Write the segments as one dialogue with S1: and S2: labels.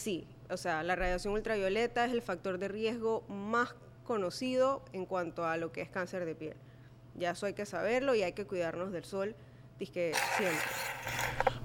S1: Sí, o sea, la radiación ultravioleta es el factor de riesgo más conocido en cuanto a lo que es cáncer de piel. Ya eso hay que saberlo y hay que cuidarnos del sol, que siempre.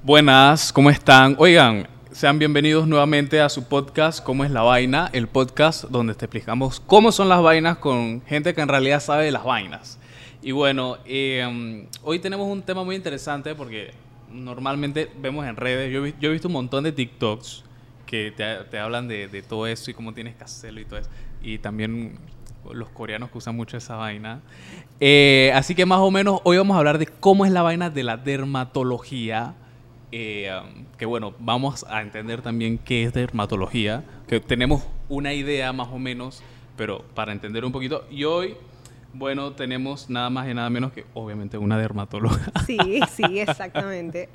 S2: Buenas, ¿cómo están? Oigan, sean bienvenidos nuevamente a su podcast ¿Cómo es la vaina? El podcast donde te explicamos cómo son las vainas con gente que en realidad sabe de las vainas. Y bueno, em, hoy tenemos un tema muy interesante porque normalmente vemos en redes, yo, he visto un montón de TikToks que te, hablan de, todo eso y cómo tienes que hacerlo y todo eso. Y también los coreanos que usan mucho esa vaina. Eh, así que más o menos hoy vamos a hablar de cómo es la vaina de la dermatología. Eh, um, que bueno, vamos a entender también qué es dermatología, que tenemos una idea más o menos, pero para entender un poquito. Y hoy bueno, tenemos nada más y nada menos que, obviamente, una dermatóloga.
S1: Sí, sí, exactamente.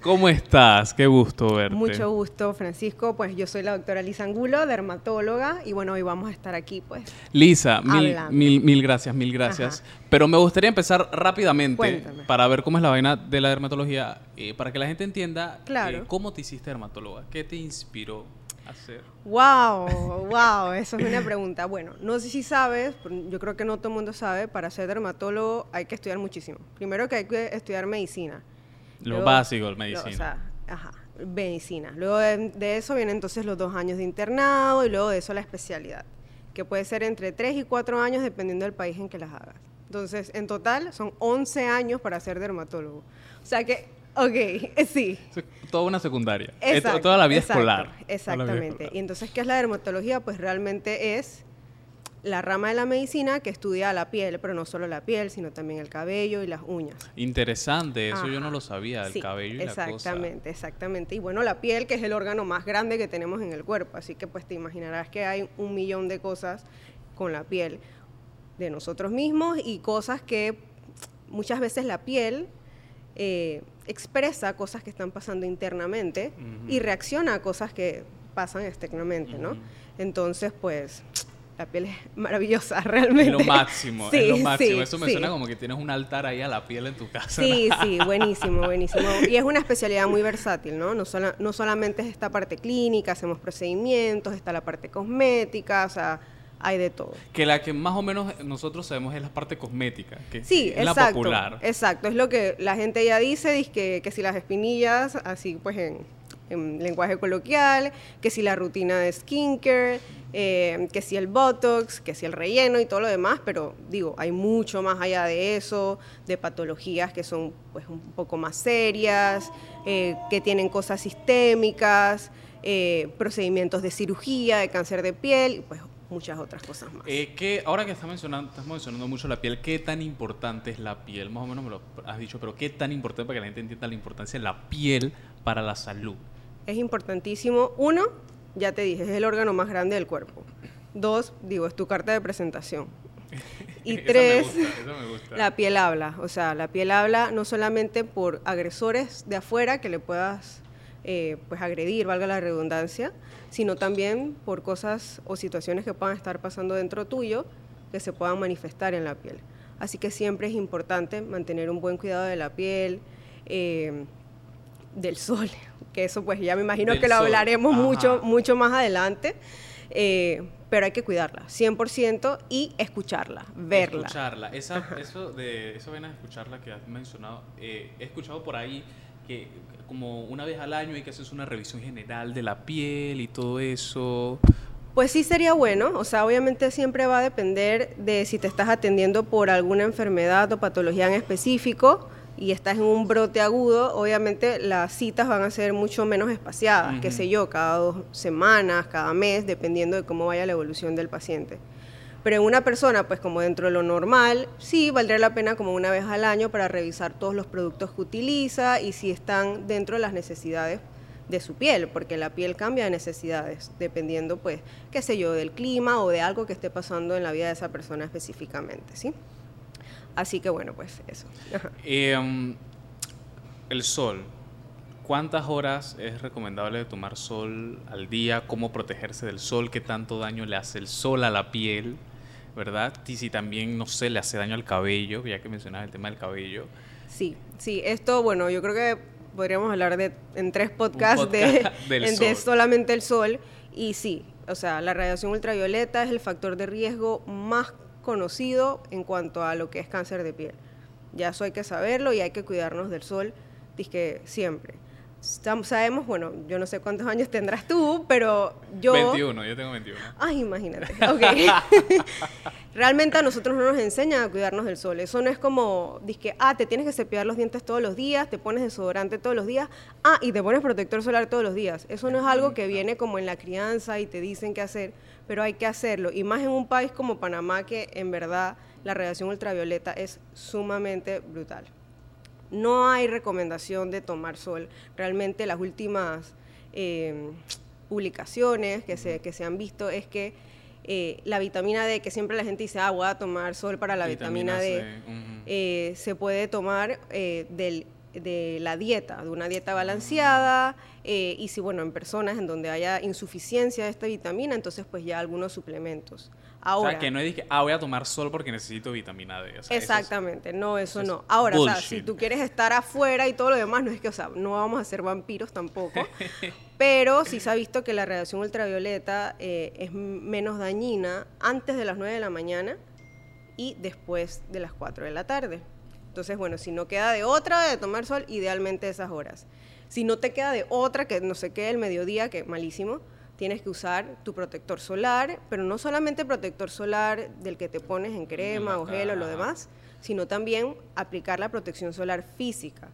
S2: ¿Cómo estás? Qué gusto verte.
S1: Mucho gusto, Francisco. Pues yo soy la doctora Lisa Angulo, dermatóloga, y bueno, hoy vamos a estar aquí, pues.
S2: Lisa, mil, mil, mil, gracias, mil gracias. Pero me gustaría empezar rápidamente para ver cómo es la vaina de la dermatología, eh, para que la gente entienda
S1: claro.
S2: Eh, cómo te hiciste dermatóloga, qué te inspiró hacer?
S1: Wow, wow, eso es una pregunta. Bueno, no sé si sabes, yo creo que no todo el mundo sabe, para ser dermatólogo hay que estudiar muchísimo. Primero que hay que estudiar medicina.
S2: Lo básico, medicina. o sea,
S1: ajá, medicina. Luego de, eso vienen entonces los dos años de internado y luego de eso la especialidad, que puede ser entre tres y cuatro años dependiendo del país en que las hagas. Entonces, en total son 11 años para ser dermatólogo. O sea que Ok, sí.
S2: Toda una secundaria. Exacto, toda la vida escolar.
S1: Exactamente. Y entonces, ¿qué es la dermatología? Pues realmente es la rama de la medicina que estudia la piel, pero no solo la piel, sino también el cabello y las uñas.
S2: Interesante, eso yo no lo sabía, el cabello y
S1: la cosa. Exactamente, exactamente. Y bueno, la piel, que es el órgano más grande que tenemos en el cuerpo, así que pues te imaginarás que hay un millón de cosas con la piel de nosotros mismos y cosas que muchas veces la piel eh, expresa cosas que están pasando internamente y reacciona a cosas que pasan externamente, ¿no? Entonces, pues, la piel es maravillosa, realmente. Es
S2: lo máximo, es lo máximo. Eso me suena como que tienes un altar ahí a la piel en tu casa.
S1: Sí, sí, buenísimo, buenísimo. Y es una especialidad muy versátil, ¿no? No, no solamente es esta parte clínica, hacemos procedimientos, está la parte cosmética, o sea, hay de todo.
S2: Que la que más o menos nosotros sabemos es la parte cosmética, que
S1: sí,
S2: es
S1: la
S2: popular.
S1: Exacto, es lo que la gente ya dice, que, que si las espinillas, así pues en, lenguaje coloquial, que si la rutina de skincare, eh, que si el botox, que si el relleno y todo lo demás, pero digo, hay mucho más allá de eso, de patologías que son pues un poco más serias, eh, que tienen cosas sistémicas, eh, procedimientos de cirugía, de cáncer de piel, pues muchas otras cosas más.
S2: Eh, que ahora que estás mencionando, estás mencionando mucho la piel, ¿qué tan importante es la piel? Más o menos me lo has dicho, pero ¿qué tan importante para que la gente entienda la importancia de la piel para la salud?
S1: Es importantísimo. Uno, ya te dije, es el órgano más grande del cuerpo. Dos, digo, es tu carta de presentación. Y tres, la piel habla. O sea, la piel habla no solamente por agresores de afuera que le puedas eh, pues agredir, valga la redundancia, sino también por cosas o situaciones que puedan estar pasando dentro tuyo que se puedan manifestar en la piel. Así que siempre es importante mantener un buen cuidado de la piel, eh, del sol, que eso pues ya me imagino que lo hablaremos mucho, mucho más adelante. Eh, pero hay que cuidarla, 100% y escucharla, verla.
S2: Escucharla, esa, eso de eso ven a escucharla que has mencionado, he escuchado por ahí que como una vez al año hay que hacer una revisión general de la piel y todo eso.
S1: Pues sí sería bueno, o sea, obviamente siempre va a depender de si te estás atendiendo por alguna enfermedad o patología en específico y estás en un brote agudo, obviamente las citas van a ser mucho menos espaciadas, qué sé yo, cada dos semanas, cada mes, dependiendo de cómo vaya la evolución del paciente. Pero en una persona, pues como dentro de lo normal, sí valdría la pena como una vez al año para revisar todos los productos que utiliza y si están dentro de las necesidades de su piel, porque la piel cambia de necesidades, dependiendo, pues, qué sé yo, del clima o de algo que esté pasando en la vida de esa persona específicamente, ¿sí? Así que bueno, pues eso.
S2: Em, el sol. ¿Cuántas horas es recomendable tomar sol al día? ¿Cómo protegerse del sol? ¿Qué tanto daño le hace el sol a la piel? ¿Verdad? Y si también, no sé, le hace daño al cabello, ya que mencionabas el tema del cabello.
S1: Sí, sí, esto, bueno, yo creo que podríamos hablar de, en tres podcasts de, de solamente el sol. Y sí, o sea, la radiación ultravioleta es el factor de riesgo más conocido en cuanto a lo que es cáncer de piel. Ya eso hay que saberlo y hay que cuidarnos del sol, que siempre sabemos, bueno, yo no sé cuántos años tendrás tú, pero yo...
S2: 21, yo tengo 21.
S1: Ay, imagínate. Ok. Realmente a nosotros no nos enseñan a cuidarnos del sol. Eso no es como, que, ah, te tienes que cepillar los dientes todos los días, te pones desodorante todos los días, ah, y te pones protector solar todos los días. Eso no es algo que viene como en la crianza y te dicen qué hacer, pero hay que hacerlo. Y más en un país como Panamá, que en verdad la radiación ultravioleta es sumamente brutal no hay recomendación de tomar sol. Realmente las últimas eh, publicaciones que se, que se han visto es que eh, la vitamina D, que siempre la gente dice, ah, voy a tomar sol para la vitamina, D, eh, se puede tomar del, de la dieta, de una dieta balanceada, y si, bueno, en personas en donde haya insuficiencia de esta vitamina, entonces pues ya algunos suplementos. Ahora,
S2: o sea, que no es que, ah, voy a tomar sol porque necesito vitamina D.
S1: exactamente, no, eso, no. Ahora, o sea, si tú quieres estar afuera y todo lo demás, no es que, o sea, no vamos a ser vampiros tampoco, pero sí se ha visto que la radiación ultravioleta eh, es menos dañina antes de las 9 de la mañana y después de las 4 de la tarde. Entonces, bueno, si no queda de otra de tomar sol, idealmente esas horas. Si no te queda de otra, que no sé qué, el mediodía, que malísimo, tienes que usar tu protector solar, pero no solamente protector solar del que te pones en crema o gel o lo demás, sino también aplicar la protección solar física.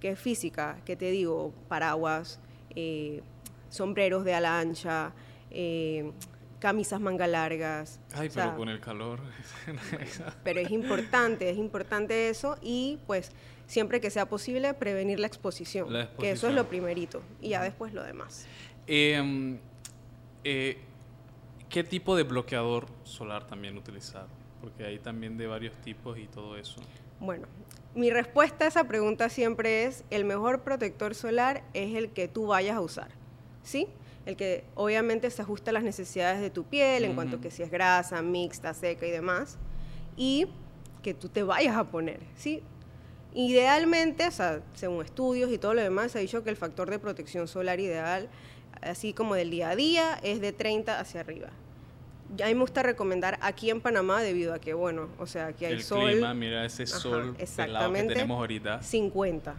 S1: ¿Qué es física? ¿Qué te digo? Paraguas, eh, sombreros de ala ancha, eh, camisas manga largas.
S2: Ay, pero con el calor.
S1: pero es importante, es importante eso y pues siempre que sea posible prevenir la exposición, la exposición. que eso es lo primerito y ya después lo demás.
S2: Eh, eh, ¿Qué tipo de bloqueador solar también utilizar? Porque hay también de varios tipos y todo eso.
S1: Bueno, mi respuesta a esa pregunta siempre es, el mejor protector solar es el que tú vayas a usar, ¿sí? El que obviamente se ajusta a las necesidades de tu piel, en cuanto que si es grasa, mixta, seca y demás, y que tú te vayas a poner, ¿sí? Idealmente, o sea, según estudios y todo lo demás, se ha dicho que el factor de protección solar ideal así como del día a día, es de 30 hacia arriba. A mí me gusta recomendar aquí en Panamá debido a que, bueno, o sea, aquí hay
S2: el
S1: sol.
S2: Clima, mira ese sol exactamente, que tenemos ahorita.
S1: 50.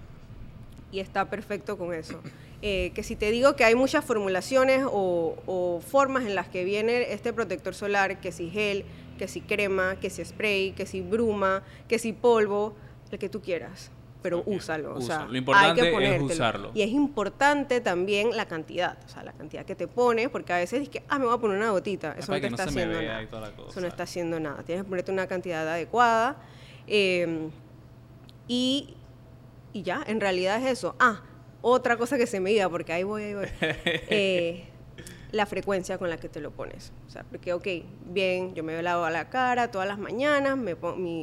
S1: Y está perfecto con eso. Eh, que si te digo que hay muchas formulaciones o, o, formas en las que viene este protector solar, que si gel, que si crema, que si spray, que si bruma, que si polvo, el que tú quieras pero úsalo. O sea,
S2: lo importante hay que es usarlo.
S1: Y es importante también la cantidad, o sea, la cantidad que te pones, porque a veces dices que, ah, me voy a poner una gotita. Eso no te está haciendo nada. Eso no está haciendo nada. Tienes que ponerte una cantidad adecuada. Em, y, y ya, en realidad es eso. Ah, otra cosa que se me iba, porque ahí voy, ahí voy. Eh, la frecuencia con la que te lo pones. O sea, porque, ok, bien, yo me lavo la cara todas las mañanas, me,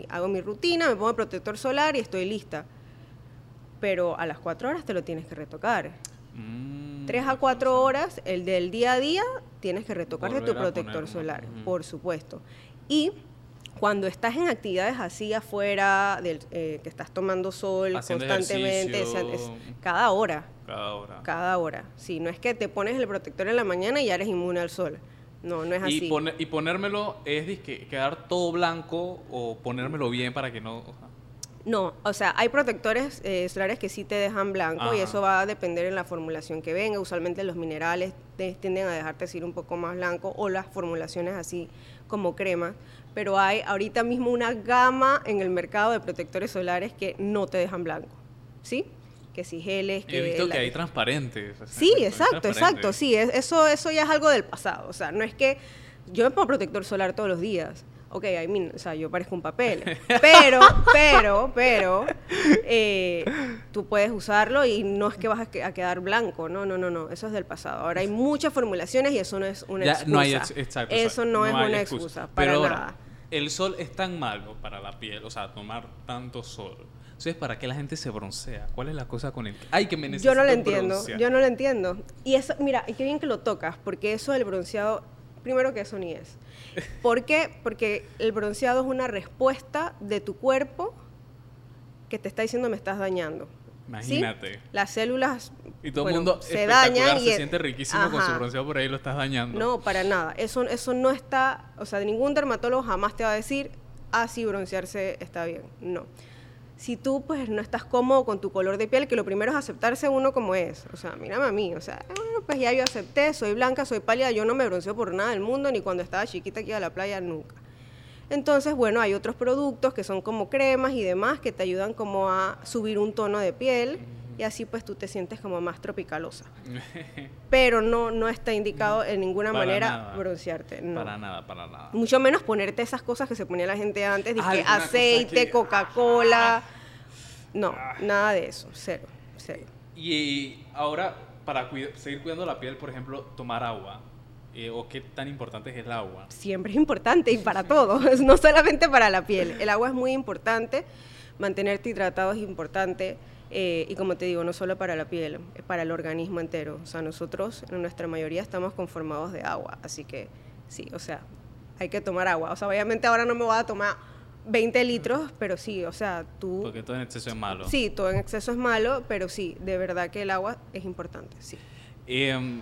S1: hago mi rutina, me pongo el protector solar y estoy lista pero a las cuatro horas te lo tienes que retocar. Mm, Tres a cuatro horas, el del día a día, tienes que retocarte tu protector solar, por supuesto. Y cuando estás en actividades así afuera, del, eh, que estás tomando sol constantemente, cada hora.
S2: Cada hora.
S1: Cada hora. Sí, no es que te pones el protector en la mañana y ya eres inmune al sol. No, no es así.
S2: y ponérmelo es que quedar todo blanco o ponérmelo bien para que no...
S1: No, o sea, hay protectores eh, solares que sí te dejan blanco y eso va a depender en la formulación que venga. Usualmente los minerales tienden a dejarte decir un poco más blanco o las formulaciones así como crema. Pero hay ahorita mismo una gama en el mercado de protectores solares que no te dejan blanco. ¿Sí? Que si geles, que...
S2: He visto que hay transparentes.
S1: sí, exacto, exacto. Sí, eso, eso ya es algo del pasado. O sea, no es que yo me pongo protector solar todos los días ok, I mean, o sea, yo parezco un papel, pero, pero, pero, eh, tú puedes usarlo y no es que vas a, quedar blanco, no, no, no, no, eso es del pasado. Ahora hay muchas formulaciones y eso no es una excusa. No hay exacto, eso no, es una excusa, para pero nada.
S2: el sol es tan malo para la piel, o sea, tomar tanto sol. Entonces, ¿para qué la gente se broncea? ¿Cuál es la cosa con el Ay, que me
S1: Yo no lo entiendo, yo no lo entiendo. Y eso, mira, y qué bien que lo tocas, porque eso del bronceado primero que eso ni es. ¿Por qué? Porque el bronceado es una respuesta de tu cuerpo que te está diciendo me estás dañando.
S2: Imagínate.
S1: Las células
S2: y todo el mundo
S1: se dañan
S2: y se siente riquísimo con su bronceado por ahí lo estás dañando.
S1: No, para nada. Eso eso no está, o sea, ningún dermatólogo jamás te va a decir, "Ah, sí, broncearse está bien." No. Si tú pues no estás cómodo con tu color de piel, que lo primero es aceptarse uno como es. O sea, mírame a mí, o sea, bueno, pues ya yo acepté, soy blanca, soy pálida, yo no me bronceo por nada del mundo ni cuando estaba chiquita aquí a la playa nunca. Entonces, bueno, hay otros productos que son como cremas y demás que te ayudan como a subir un tono de piel y así pues tú te sientes como más tropicalosa. Pero no, no está indicado en ninguna manera broncearte.
S2: Para nada, para nada.
S1: Mucho menos ponerte esas cosas que se ponía la gente antes, que aceite, Coca-Cola. No, ah. nada de eso, cero, cero.
S2: Y ahora, para seguir cuidando la piel, por ejemplo, tomar agua. Eh, o qué tan importante es el agua?
S1: Siempre es importante y para todo, no solamente para la piel. El agua es muy importante, mantenerte hidratado es importante eh, y como te digo, no solo para la piel, es para el organismo entero. O sea, nosotros en nuestra mayoría estamos conformados de agua, así que sí, o sea, hay que tomar agua. O sea, obviamente ahora no me voy a tomar 20 litros, pero sí, o sea, tú...
S2: Porque todo en exceso es malo.
S1: Sí, todo en exceso es malo, pero sí, de verdad que el agua es importante, sí.
S2: Eh,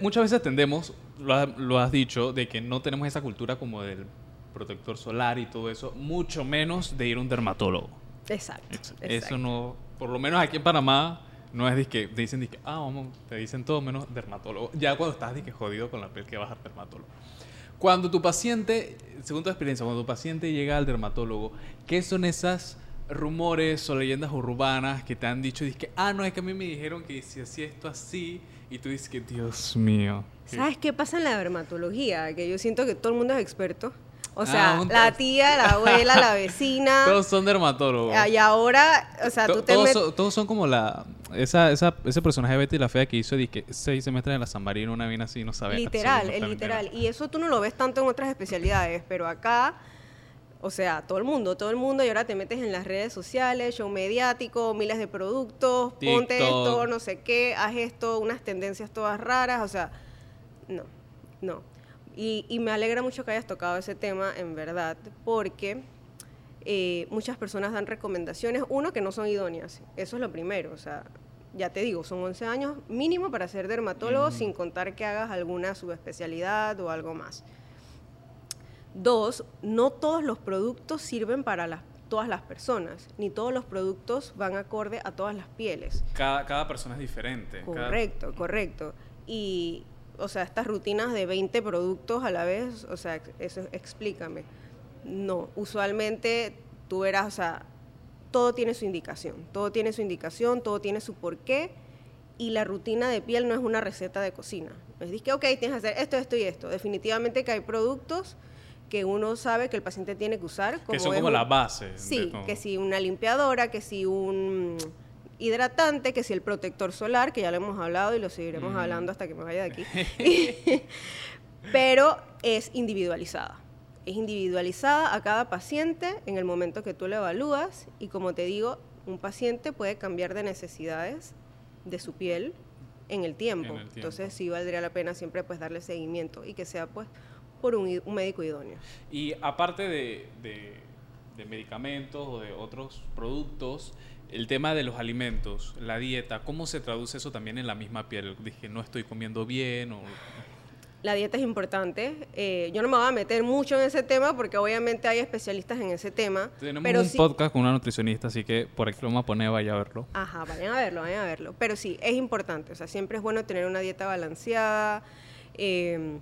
S2: muchas veces tendemos, lo, has dicho, de que no tenemos esa cultura como del protector solar y todo eso, mucho menos de ir a un dermatólogo.
S1: Exacto.
S2: Eso no, por lo menos aquí en Panamá, no es que te dicen, que, ah, vamos, te dicen todo menos dermatólogo. Ya cuando estás de que jodido con la piel que vas al dermatólogo. Cuando tu paciente, según tu experiencia, cuando tu paciente llega al dermatólogo, ¿qué son esas rumores o leyendas urbanas que te han dicho? que ah, no, es que a mí me dijeron que si hacía esto así, y tú dices que, Dios mío.
S1: ¿Sabes qué pasa en la dermatología? Que yo siento que todo el mundo es experto. O ah, sea, la tía, la abuela, la vecina.
S2: Todos son dermatólogos.
S1: Ah, y ahora, o sea, tú te
S2: todos, son, todos son como la... Esa, esa, ese personaje de Betty la Fea que hizo que seis semestres en la San Marino, una bien así, no sabe
S1: Literal, el literal. Y eso tú no lo ves tanto en otras especialidades, pero acá o sea, todo el mundo, todo el mundo, y ahora te metes en las redes sociales, show mediático, miles de productos, ponte esto, no sé qué, haz esto, unas tendencias todas raras, o sea, no, no. Y, me alegra mucho que hayas tocado ese tema, en verdad, porque eh, muchas personas dan recomendaciones, uno, que no son idóneas, eso es lo primero, o sea, ya te digo, son 11 años mínimo para ser dermatólogo, sin contar que hagas alguna subespecialidad o algo más. Dos, no todos los productos sirven para todas las personas, ni todos los productos van acorde a todas las pieles.
S2: Cada, persona es diferente.
S1: Correcto, correcto. Y, o sea, estas rutinas de 20 productos a la vez, o sea, eso explícame. No, usualmente tú verás, o sea, todo tiene su indicación, todo tiene su indicación, todo tiene su porqué y la rutina de piel no es una receta de cocina. Es decir, que, ok, tienes que hacer esto, esto y esto. Definitivamente que hay productos que uno sabe que el paciente tiene que usar.
S2: Como que son como la base.
S1: Sí, que si una limpiadora, que si un hidratante, que si el protector solar, que ya lo hemos hablado y lo seguiremos mm. hablando hasta que me vaya de aquí. Pero es individualizada. Es individualizada a cada paciente en el momento que tú lo evalúas y como te digo, un paciente puede cambiar de necesidades de su piel en el tiempo. En el tiempo. Entonces sí valdría la pena siempre pues darle seguimiento y que sea pues por un, médico idóneo.
S2: Y aparte de, de, medicamentos o de otros productos, el tema de los alimentos, la dieta, ¿cómo se traduce eso también en la misma piel? Dije, no estoy comiendo bien o...
S1: La dieta es importante. Eh, yo no me voy a meter mucho en ese tema porque obviamente hay especialistas en ese tema.
S2: Tenemos un podcast con una nutricionista, así que por aquí lo vamos a poner, vaya a verlo.
S1: Ajá, vayan a verlo, vayan a verlo. Pero sí, es importante. O sea, siempre es bueno tener una dieta balanceada. Eh,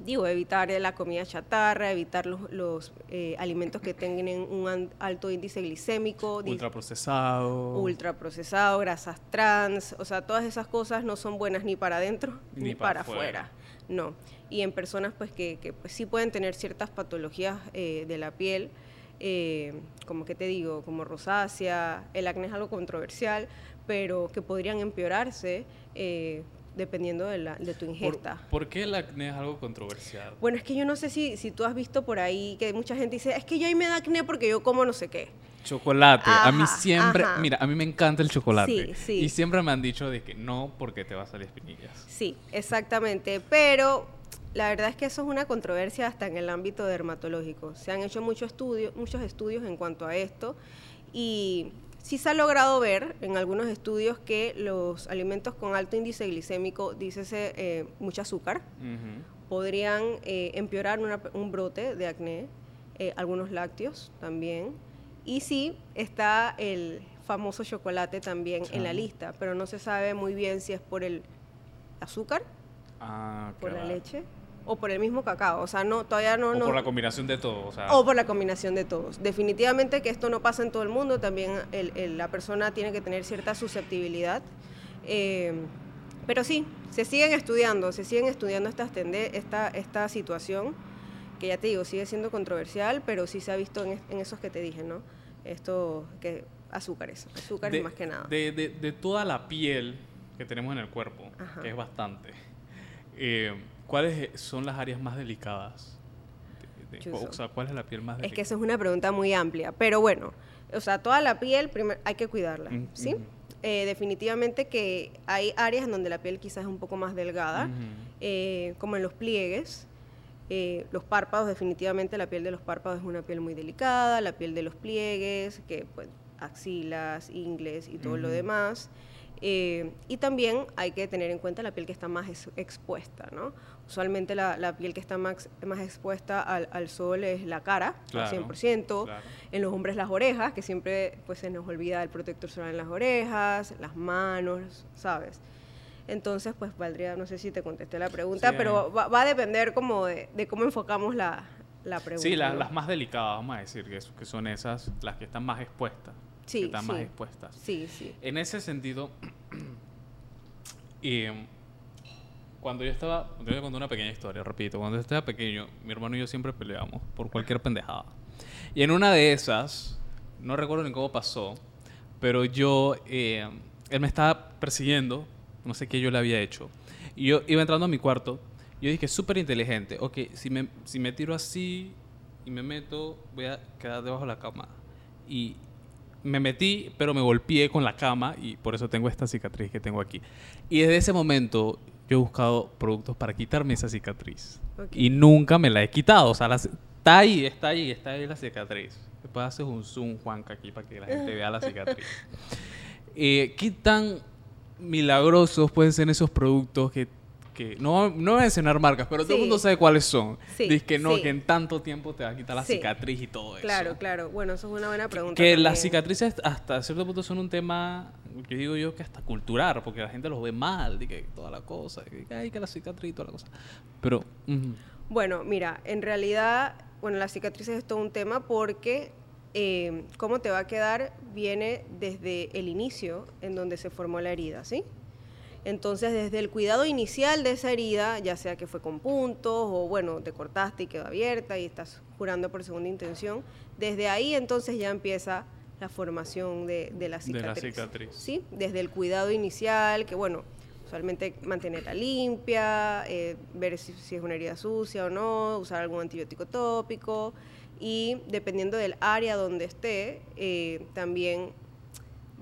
S1: digo, evitar la comida chatarra, evitar los, eh, alimentos que tengan un alto índice glicémico.
S2: Ultraprocesado.
S1: Ultraprocesado, grasas trans, o sea, todas esas cosas no son buenas ni para adentro ni, para afuera. No. Y en personas pues que, que pues, sí pueden tener ciertas patologías eh, de la piel, eh, como que te digo, como rosácea, el acné es algo controversial, pero que podrían empeorarse dependiendo de, la, de tu ingesta.
S2: ¿Por, qué el acné es algo controversial?
S1: Bueno, es que yo no sé si, si tú has visto por ahí que mucha gente dice, es que yo ahí me da acné porque yo como no sé qué.
S2: Chocolate. a mí siempre, mira, a mí me encanta el chocolate. Sí, sí. Y siempre me han dicho de que no porque te va a salir espinillas.
S1: Sí, exactamente. Pero la verdad es que eso es una controversia hasta en el ámbito dermatológico. Se han hecho muchos estudios, muchos estudios en cuanto a esto y Sí se ha logrado ver en algunos estudios que los alimentos con alto índice glicémico, dícese eh, mucho azúcar, podrían eh, empeorar un brote de acné, eh, algunos lácteos también. Y sí está el famoso chocolate también en la lista, pero no se sabe muy bien si es por el azúcar, ah, por la leche o por el mismo cacao. O sea, no, todavía no...
S2: O por la combinación de todos.
S1: O, por la combinación de todos. Definitivamente que esto no pasa en todo el mundo, también la persona tiene que tener cierta susceptibilidad. Eh, pero sí, se siguen estudiando, se siguen estudiando esta, esta, esta situación, que ya te digo, sigue siendo controversial, pero sí se ha visto en, esos que te dije, ¿no? Esto, que azúcares, azúcares más que nada.
S2: De, de, toda la piel que tenemos en el cuerpo, que es bastante, eh, ¿Cuáles son las áreas más delicadas? o sea, ¿cuál es la piel más delicada?
S1: Es que esa es una pregunta muy amplia, pero bueno, o sea, toda la piel hay que cuidarla, ¿sí? Eh, definitivamente que hay áreas en donde la piel quizás es un poco más delgada, eh, como en los pliegues, eh, los párpados, definitivamente la piel de los párpados es una piel muy delicada, la piel de los pliegues, que pues, axilas, ingles y todo lo demás. Y también hay que tener en cuenta la piel que está más expuesta, ¿no? Usualmente la, piel que está más, más expuesta al, sol es la cara, al 100%. En los hombres las orejas, que siempre pues, se nos olvida el protector solar en las orejas, las manos, ¿sabes? Entonces, pues valdría, no sé si te contesté la pregunta, pero va, a depender como de, cómo enfocamos la, pregunta.
S2: Sí, las más delicadas, vamos a decir, que, que son esas, las que están más expuestas. Sí, que están más expuestas.
S1: Sí, sí.
S2: En ese sentido, y cuando yo estaba, te voy a contar una pequeña historia, repito, cuando yo estaba pequeño, mi hermano y yo siempre peleábamos por cualquier pendejada. Y en una de esas, no recuerdo ni cómo pasó, pero yo, eh, él me estaba persiguiendo, no sé qué yo le había hecho. Y yo iba entrando a mi cuarto, y yo dije, súper inteligente, ok, si me, si me tiro así y me meto, voy a quedar debajo de la cama. Y me metí, pero me golpeé con la cama y por eso tengo esta cicatriz que tengo aquí. Y desde ese momento yo he buscado productos para quitarme esa cicatriz. Y nunca me la he quitado. O sea, está ahí, está ahí, está ahí la cicatriz. Después haces un zoom, Juanca, aquí para que la gente vea la cicatriz. eh, ¿Qué tan milagrosos pueden ser esos productos que que no, no voy a mencionar marcas, pero todo el mundo sabe cuáles son. Dice que no, que en tanto tiempo te va a quitar la cicatriz y todo eso.
S1: Claro, claro. Bueno, eso es una buena pregunta.
S2: Que, las cicatrices hasta cierto punto son un tema, que digo yo, que hasta cultural, porque la gente los ve mal, de que toda la cosa, que hay que la cicatriz y toda la cosa. Pero...
S1: Bueno, mira, en realidad, bueno, las cicatrices es todo un tema porque eh, cómo te va a quedar viene desde el inicio en donde se formó la herida, ¿sí? Entonces, desde el cuidado inicial de esa herida, ya sea que fue con puntos o bueno, te cortaste y quedó abierta y estás curando por segunda intención, desde ahí entonces ya empieza la formación de, la cicatriz. ¿sí? Desde el cuidado inicial, que bueno, usualmente mantenerla limpia, eh, ver si, es una herida sucia o no, usar algún antibiótico tópico y dependiendo del área donde esté, eh, también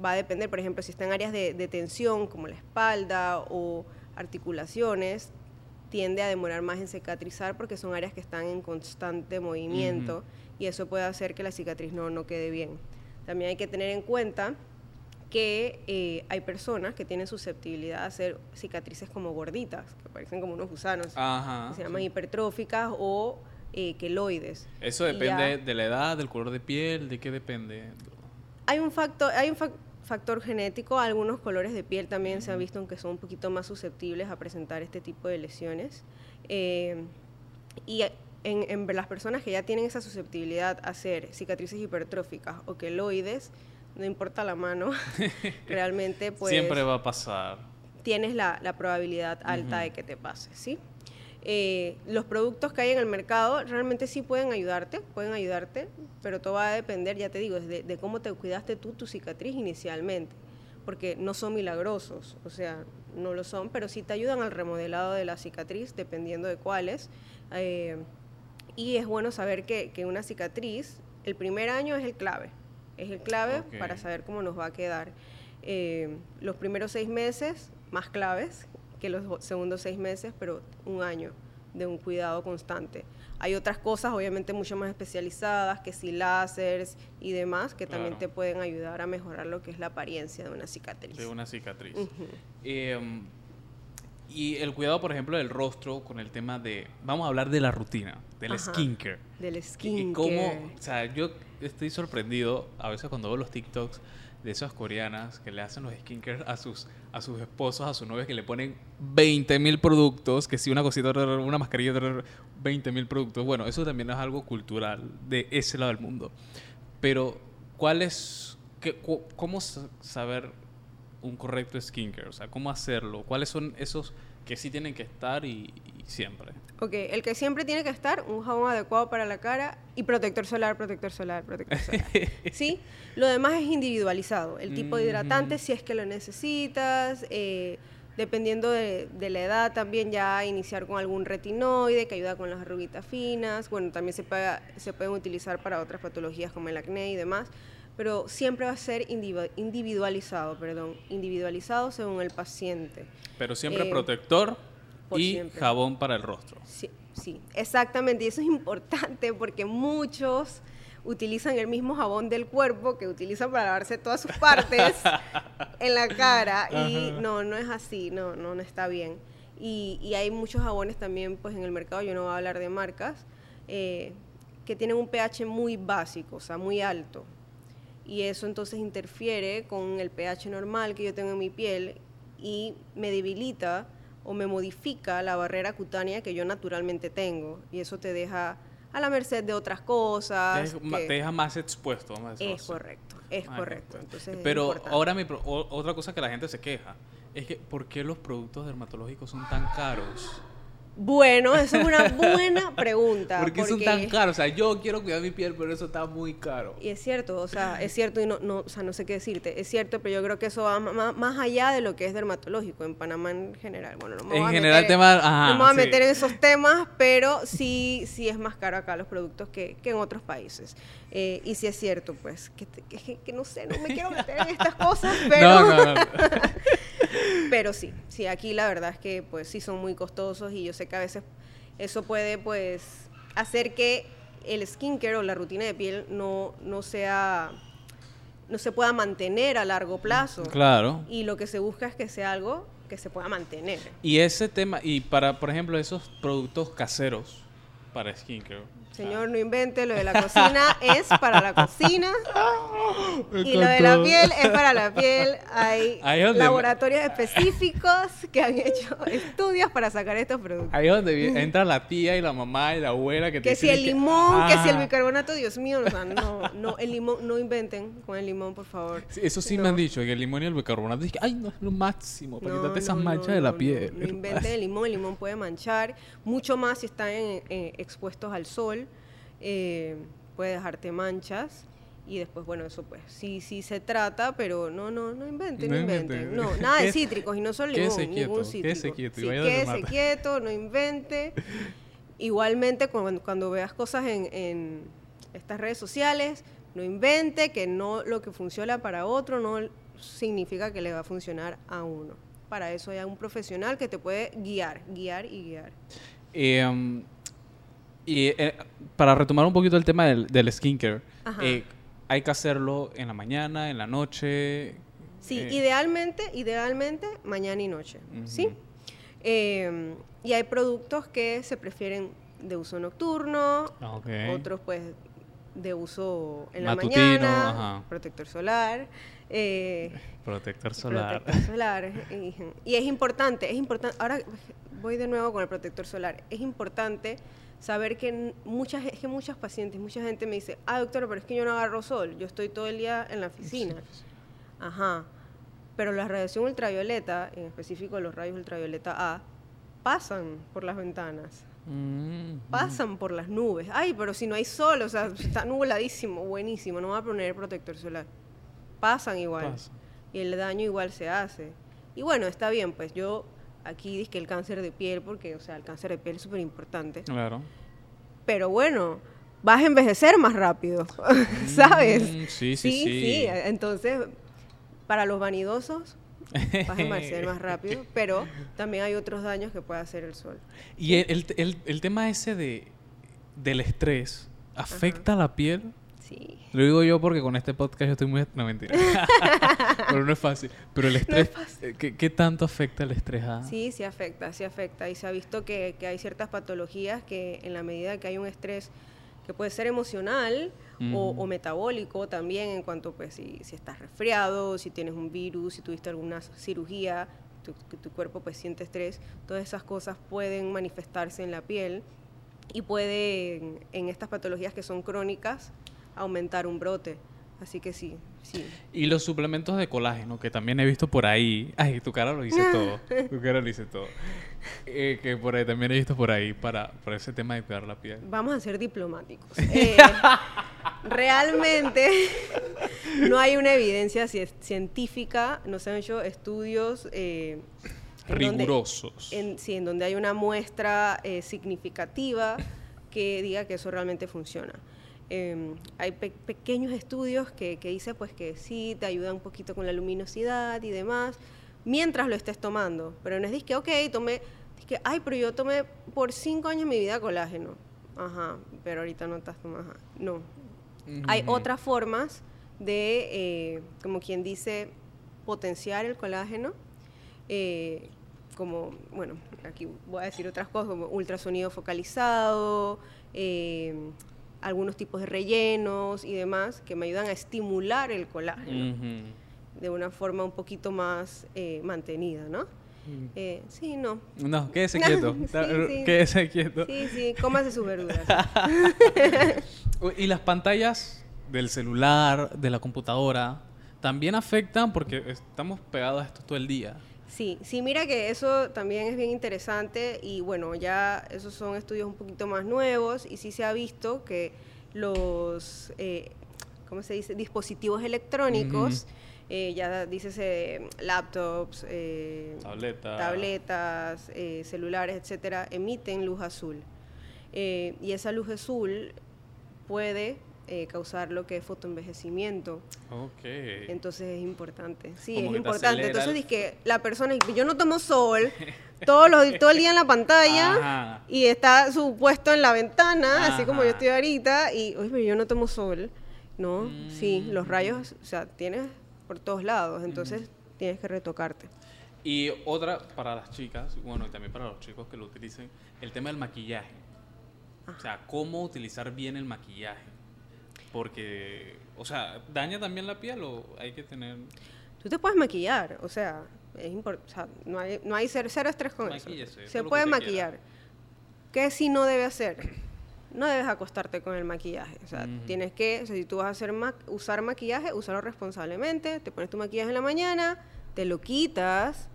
S1: va a depender, por ejemplo, si está en áreas de, tensión como la espalda o articulaciones, tiende a demorar más en cicatrizar porque son áreas que están en constante movimiento y eso puede hacer que la cicatriz no, no quede bien. También hay que tener en cuenta que eh, hay personas que tienen susceptibilidad a hacer cicatrices como gorditas, que parecen como unos gusanos, que se llaman hipertróficas o eh, queloides.
S2: ¿Eso depende de la edad, del color de piel? ¿De qué depende?
S1: Hay un factor, hay un factor genético, algunos colores de piel también se han visto que son un poquito más susceptibles a presentar este tipo de lesiones. Eh, y en, las personas que ya tienen esa susceptibilidad a hacer cicatrices hipertróficas o queloides, no importa la mano, realmente pues...
S2: Siempre va a pasar.
S1: Tienes la, probabilidad alta de que te pase, ¿sí? Eh, los productos que hay en el mercado realmente sí pueden ayudarte, pueden ayudarte, pero todo va a depender, ya te digo, de, cómo te cuidaste tú tu cicatriz inicialmente, porque no son milagrosos, o sea, no lo son, pero sí te ayudan al remodelado de la cicatriz, dependiendo de cuáles. Eh, y es bueno saber que, una cicatriz, el primer año es el clave, es el clave para saber cómo nos va a quedar. Eh, los primeros seis meses, más claves, que los segundos seis meses, pero un año de un cuidado constante. Hay otras cosas, obviamente, mucho más especializadas, que si láseres y demás, que también te pueden ayudar a mejorar lo que es la apariencia de una cicatriz.
S2: De una cicatriz. Em, y el cuidado, por ejemplo, del rostro con el tema de. Vamos a hablar de la rutina, del skincare.
S1: Del skincare.
S2: Y cómo. O sea, yo estoy sorprendido a veces cuando veo los TikToks de esas coreanas que le hacen los skincare a sus, a sus esposos, a sus novios, que le ponen 20 mil productos, que si una cosita, una mascarilla, 20 mil productos. Bueno, eso también es algo cultural de ese lado del mundo. Pero, ¿cuál qué, cómo saber un correcto skincare? O sea, ¿cómo hacerlo? ¿Cuáles son esos que sí tienen que estar y, siempre.
S1: Ok, el que siempre tiene que estar, un jabón adecuado para la cara y protector solar, protector solar, protector solar. ¿Sí? Lo demás es individualizado. El tipo de hidratante, si es que lo necesitas, eh, dependiendo de, la edad, también ya iniciar con algún retinoide que ayuda con las arruguitas finas. Bueno, también se, puede, se pueden utilizar para otras patologías como el acné y demás pero siempre va a ser individualizado, perdón, individualizado según el paciente.
S2: Pero siempre eh, protector y jabón para el rostro.
S1: Sí, sí, exactamente. Y eso es importante porque muchos utilizan el mismo jabón del cuerpo que utilizan para lavarse todas sus partes en la cara y no, no es así, no, no, no está bien. Y, y, hay muchos jabones también pues en el mercado, yo no voy a hablar de marcas, eh, que tienen un pH muy básico, o sea, muy alto y eso entonces interfiere con el pH normal que yo tengo en mi piel y me debilita o me modifica la barrera cutánea que yo naturalmente tengo y eso te deja a la merced de otras cosas.
S2: Te, deja más expuesto.
S1: es correcto, es correcto. Entonces
S2: Pero ahora mi, otra cosa que la gente se queja es que ¿por qué los productos dermatológicos son tan caros?
S1: Bueno, esa es una buena pregunta.
S2: ¿Por qué son tan caros? O sea, yo quiero cuidar mi piel, pero eso está muy caro.
S1: Y es cierto, o sea, es cierto y no, no, o sea, no sé qué decirte. Es cierto, pero yo creo que eso va más, allá de lo que es dermatológico en Panamá en general. Bueno, no me
S2: en general, temas,
S1: no me voy a meter en esos temas, pero sí, sí es más caro acá los productos que, que en otros países. Eh, y sí es cierto, pues, que, que, que, no sé, no me quiero meter en estas cosas, pero... No, no, no. Pero sí, sí, aquí la verdad es que pues sí son muy costosos y yo sé que a veces eso puede pues hacer que el skincare o la rutina de piel no, no sea no se pueda mantener a largo plazo.
S2: Claro.
S1: Y lo que se busca es que sea algo que se pueda mantener.
S2: Y ese tema, y para, por ejemplo, esos productos caseros para skincare,
S1: Señor, no invente, lo de la cocina es para la cocina y lo de la piel es para la piel. Hay laboratorios específicos que han hecho estudios para sacar estos productos.
S2: Ahí es donde entra la tía y la mamá y la abuela que,
S1: te Que si el limón, que... si el ah. bicarbonato, Dios mío, no, no, el limón, no inventen con el limón, por favor.
S2: eso sí me han dicho, que el limón y el bicarbonato, dije, ay, no es lo máximo, para quitarte esas manchas de la piel.
S1: No, inventen el limón, el limón puede manchar, mucho más si están expuestos al sol eh, puede dejarte manchas y después, bueno, eso pues sí, sí se trata, pero no, no, no inventen, no, inventen. No, nada de cítricos y no solo limón, ningún cítrico. Quédese quieto. quédese quieto, no invente. Igualmente, cuando, cuando, veas cosas en, en estas redes sociales, no invente que no lo que funciona para otro no significa que le va a funcionar a uno. Para eso hay un profesional que te puede guiar, guiar y guiar.
S2: Eh, y eh, para retomar un poquito el tema del, del skincare, eh, hay que hacerlo en la mañana, en la noche.
S1: Sí, eh. idealmente, idealmente mañana y noche, ¿sí? Em, y hay productos que se prefieren de uso nocturno, otros pues de uso en la mañana, protector solar.
S2: protector solar.
S1: Protector solar. y, es importante, es importante, ahora voy de nuevo con el protector solar, es importante saber que muchas, que muchas pacientes, mucha gente me dice, ah, doctora, pero es que yo no agarro sol, yo estoy todo el día en la oficina. Ajá. Pero la radiación ultravioleta, en específico los rayos ultravioleta A, pasan por las ventanas. Mm, pasan por las nubes. Ay, pero si no hay sol, o sea, está nubladísimo, buenísimo, no va a poner protector solar. Pasan igual. Y el daño igual se hace. Y bueno, está bien, pues yo aquí dice que el cáncer de piel, porque, o sea, el cáncer de piel es súper importante.
S2: Claro.
S1: Pero bueno, vas a envejecer más rápido, ¿sabes?
S2: Mm, sí, sí, sí,
S1: sí, Entonces, para los vanidosos, vas a envejecer más rápido, pero también hay otros daños que puede hacer el sol.
S2: Y el, el, el, tema ese de, del estrés, ¿afecta la piel?
S1: Sí.
S2: Lo digo yo porque con este podcast yo estoy muy... No, mentira. Pero no es fácil. Pero el estrés, ¿qué, tanto afecta el estrés? A...
S1: Sí, sí afecta, sí afecta. Y se ha visto que, que, hay ciertas patologías que en la medida que hay un estrés que puede ser emocional o, metabólico también en cuanto pues si, si, estás resfriado, si tienes un virus, si tuviste alguna cirugía, tu, tu cuerpo pues siente estrés, todas esas cosas pueden manifestarse en la piel y pueden en estas patologías que son crónicas aumentar un brote. Así que sí, sí.
S2: Y los suplementos de colágeno, que también he visto por ahí. Ay, tu cara lo dice todo. Tu cara lo dice todo. Eh, que por ahí también he visto por ahí para, para ese tema de cuidar la piel.
S1: Vamos a ser diplomáticos. Eh, realmente no hay una evidencia científica, no se han hecho estudios. Eh,
S2: Rigurosos.
S1: en, sí, en donde hay una muestra significativa que diga que eso realmente funciona. Em, hay pequeños estudios que, que dicen pues que sí, te ayudan un poquito con la luminosidad y demás, mientras lo estés tomando. Pero no es que, ok, tomé, que, ay, pero yo tomé por cinco años mi vida colágeno. Ajá, pero ahorita no estás tomando, no. Hay otras formas de, eh, como quien dice, potenciar el colágeno. Eh, como, bueno, aquí voy a decir otras cosas, como ultrasonido focalizado, eh, algunos tipos de rellenos y demás que me ayudan a estimular el colágeno de una forma un poquito más eh, mantenida, ¿no? Eh, sí, no.
S2: No, quédese quieto. Quédese quieto.
S1: Sí, sí, cómase sus verduras.
S2: ¿Y las pantallas del celular, de la computadora, también afectan porque estamos pegados a esto todo el día?
S1: Sí, sí, mira que eso también es bien interesante y bueno, ya esos son estudios un poquito más nuevos y sí se ha visto que los, eh, ¿cómo se dice?, dispositivos electrónicos, eh, ya dícese laptops, eh, tabletas, eh, celulares, etcétera, emiten luz azul. y esa luz azul puede eh, causar lo que es fotoenvejecimiento.
S2: Ok.
S1: Entonces es importante. Sí, es importante. Entonces es que la persona, yo no tomo sol todos los, todo el día en la pantalla y está su puesto en la ventana, así como yo estoy ahorita, y, oye, pero yo no tomo sol. No, sí, los mm. rayos, o sea, tienes por todos lados, entonces tienes que retocarte.
S2: Y otra para las chicas, bueno, y también para los chicos que lo utilicen, el tema del maquillaje. O sea, cómo utilizar bien el maquillaje. Porque, o sea, ¿daña también la piel o hay que tener...?
S1: Tú te puedes maquillar, o sea, es o sea, no hay, no hay cero, estrés con eso. Se puede maquillar. ¿Qué si no debe hacer? No debes acostarte con el maquillaje. O sea, tienes que, o sea, si tú vas a hacer usar maquillaje, usarlo responsablemente. Te pones tu maquillaje en la mañana, te lo quitas,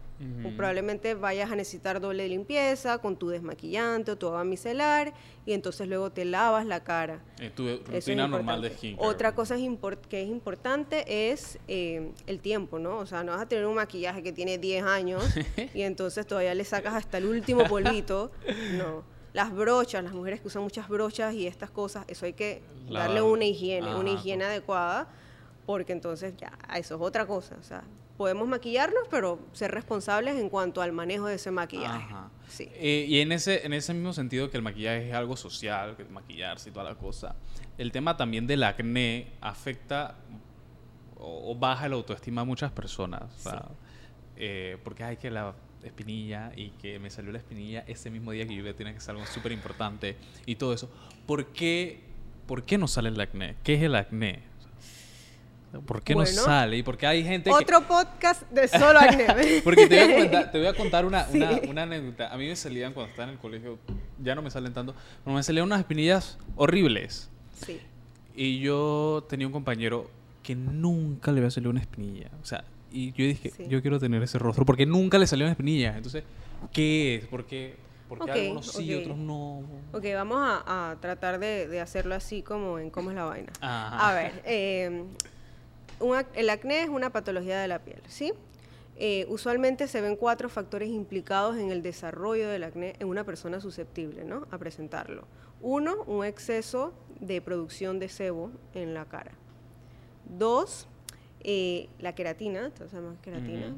S1: o probablemente vayas a necesitar doble limpieza con tu desmaquillante o tu agua micelar y entonces luego te lavas la cara.
S2: Eh, tu rutina normal de skincare.
S1: Otra cosa que es importante es eh, el tiempo, ¿no? O sea, no vas a tener un maquillaje que tiene 10 años y entonces todavía le sacas hasta el último polvito. No. Las brochas, las mujeres que usan muchas brochas y estas cosas, eso hay que darle una higiene, una higiene adecuada porque entonces ya, eso es otra cosa. O sea, podemos maquillarnos, pero ser responsables en cuanto al manejo de ese maquillaje. Sí.
S2: Eh, y en ese, en ese mismo sentido que el maquillaje es algo social, que maquillarse y toda la cosa, el tema también del acné afecta o, baja la autoestima a muchas personas. Eh, porque hay que la espinilla y que me salió la espinilla ese mismo día que yo tiene que ser algo súper importante y todo eso. ¿Por qué, ¿Por qué no sale el acné? ¿Qué es el acné? ¿Por qué no sale? ¿Y por qué hay gente
S1: Otro podcast de solo acné.
S2: porque te voy a contar, una, una, anécdota. A mí me salían cuando estaba en el colegio, ya no me salen tanto, pero me salían unas espinillas horribles.
S1: Sí.
S2: Y yo tenía un compañero que nunca le había salido una espinilla. O sea, y yo dije, yo quiero tener ese rostro porque nunca le salió una espinilla. Entonces, ¿qué es? ¿Por qué, porque algunos sí, otros no?
S1: Ok, vamos a, tratar de, hacerlo así como en cómo es la vaina. A ver, eh, el acné es una patología de la piel, ¿sí? Eh, usualmente se ven cuatro factores implicados en el desarrollo del acné en una persona susceptible ¿no? a presentarlo. Uno, un exceso de producción de sebo en la cara. Dos, eh, la queratina, entonces queratina.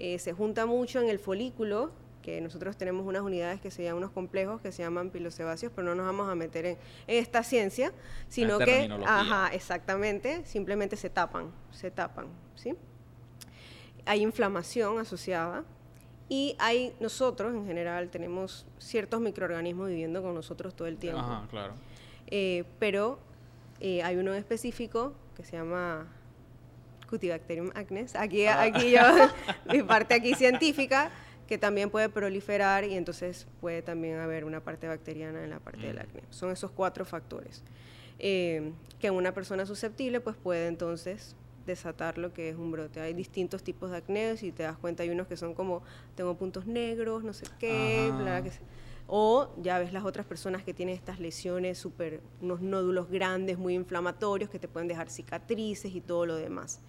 S1: eh, se junta mucho en el folículo, que nosotros tenemos unas unidades que se llaman unos complejos que se llaman pilosebáceos, pero no nos vamos a meter en, esta ciencia, sino que, ajá, exactamente, simplemente se tapan, se tapan, ¿sí? Hay inflamación asociada y hay nosotros en general tenemos ciertos microorganismos viviendo con nosotros todo el tiempo.
S2: Ajá, claro.
S1: Eh, pero eh, hay uno específico que se llama Cutibacterium acnes. Aquí, ah. aquí yo, mi parte aquí científica, que también puede proliferar y entonces puede también haber una parte bacteriana en la parte del mm. acné. Son esos cuatro factores. Eh, que una persona susceptible pues puede entonces desatar lo que es un brote. Hay distintos tipos de acné, si te das cuenta hay unos que son como, tengo puntos negros, no sé qué, bla, que o ya ves las otras personas que tienen estas lesiones, super, unos nódulos grandes, muy inflamatorios, que te pueden dejar cicatrices y todo lo demás.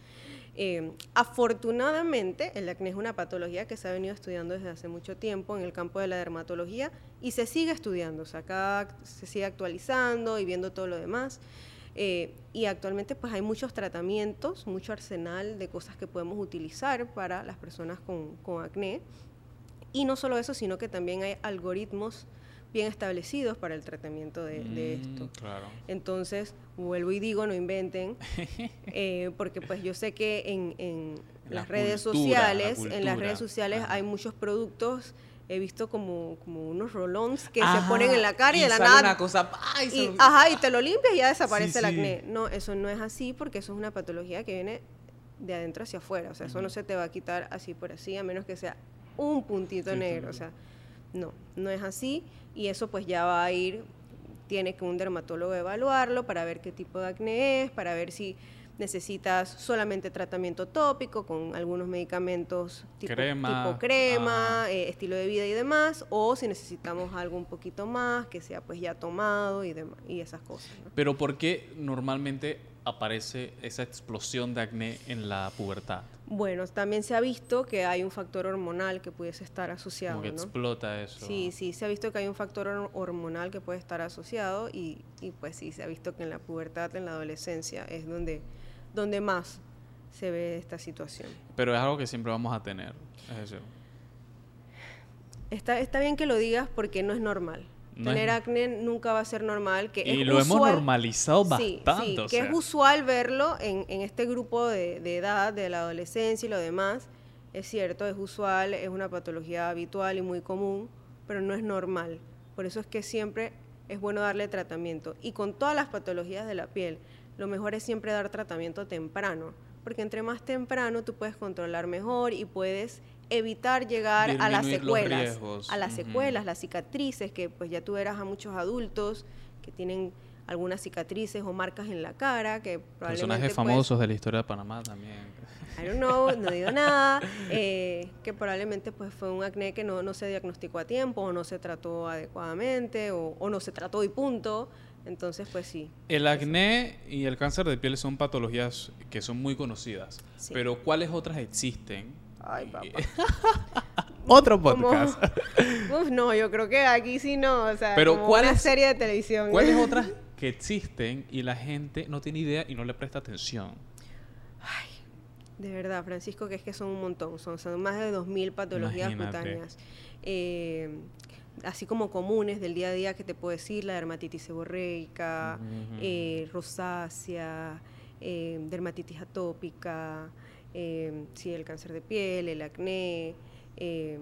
S1: Eh, afortunadamente, el acné es una patología que se ha venido estudiando desde hace mucho tiempo en el campo de la dermatología y se sigue estudiando, o sea, acá se sigue actualizando y viendo todo lo demás. Eh, y actualmente pues hay muchos tratamientos, mucho arsenal de cosas que podemos utilizar para las personas con, con acné. Y no solo eso, sino que también hay algoritmos bien establecidos para el tratamiento de, mm, esto. Entonces, vuelvo y digo, no inventen, eh, porque pues yo sé que en, las redes sociales, en las redes sociales hay muchos productos he visto como, como unos rolons que se ponen en la cara y, de la nada.
S2: Una cosa,
S1: y, ajá, y te lo limpias y ya desaparece el acné. No, eso no es así porque eso es una patología que viene de adentro hacia afuera. O sea, eso no se te va a quitar así por así, a menos que sea un puntito negro. O sea, no, no es así. Y eso pues ya va a ir, tiene que un dermatólogo evaluarlo para ver qué tipo de acné es, para ver si necesitas solamente tratamiento tópico con algunos medicamentos tipo crema, tipo crema eh, estilo de vida y demás, o si necesitamos algo un poquito más, que sea pues ya tomado y, demás, y esas cosas.
S2: Pero ¿por qué normalmente aparece esa explosión de acné en la pubertad?
S1: Bueno, también se ha visto que hay un factor hormonal que pudiese estar asociado.
S2: Como que explota eso.
S1: Sí, sí, se ha visto que hay un factor hormonal que puede estar asociado y, y, pues sí, se ha visto que en la pubertad, en la adolescencia, es donde, donde más se ve esta situación.
S2: Pero es algo que siempre vamos a tener, es eso.
S1: Está, está bien que lo digas porque no es normal. Tener acné nunca va a ser normal. Que
S2: y lo hemos normalizado bastante.
S1: que es usual verlo en, en este grupo de, de, edad, de la adolescencia y lo demás. Es cierto, es usual, es una patología habitual y muy común, pero no es normal. Por eso es que siempre es bueno darle tratamiento. Y con todas las patologías de la piel, lo mejor es siempre dar tratamiento temprano, porque entre más temprano tú puedes controlar mejor y puedes evitar llegar a las secuelas, a las secuelas, las cicatrices, que pues ya tú verás a muchos adultos que tienen algunas cicatrices o marcas en la cara, que
S2: probablemente... Personajes pues, famosos de la historia de Panamá también.
S1: I don't know, no digo nada, eh, que probablemente pues fue un acné que no, no, se diagnosticó a tiempo, o no se trató adecuadamente, o, o no se trató y punto. Entonces, pues sí.
S2: El acné y el cáncer de piel son patologías que son muy conocidas, pero ¿cuáles otras existen
S1: Ay, papá.
S2: Otro podcast.
S1: Uf, no, yo creo que aquí sí no. O sea, Pero como una serie de televisión.
S2: ¿Cuáles otras que existen y la gente no tiene idea y no le presta atención?
S1: Ay, de verdad, Francisco, que es que son un montón. Son, son más de 2.000 patologías cutáneas. Eh, así como comunes del día a día que te puedo decir, la dermatitis seborreica, eh, rosácea, eh, dermatitis atópica, eh, sí, el cáncer de piel, el acné eh,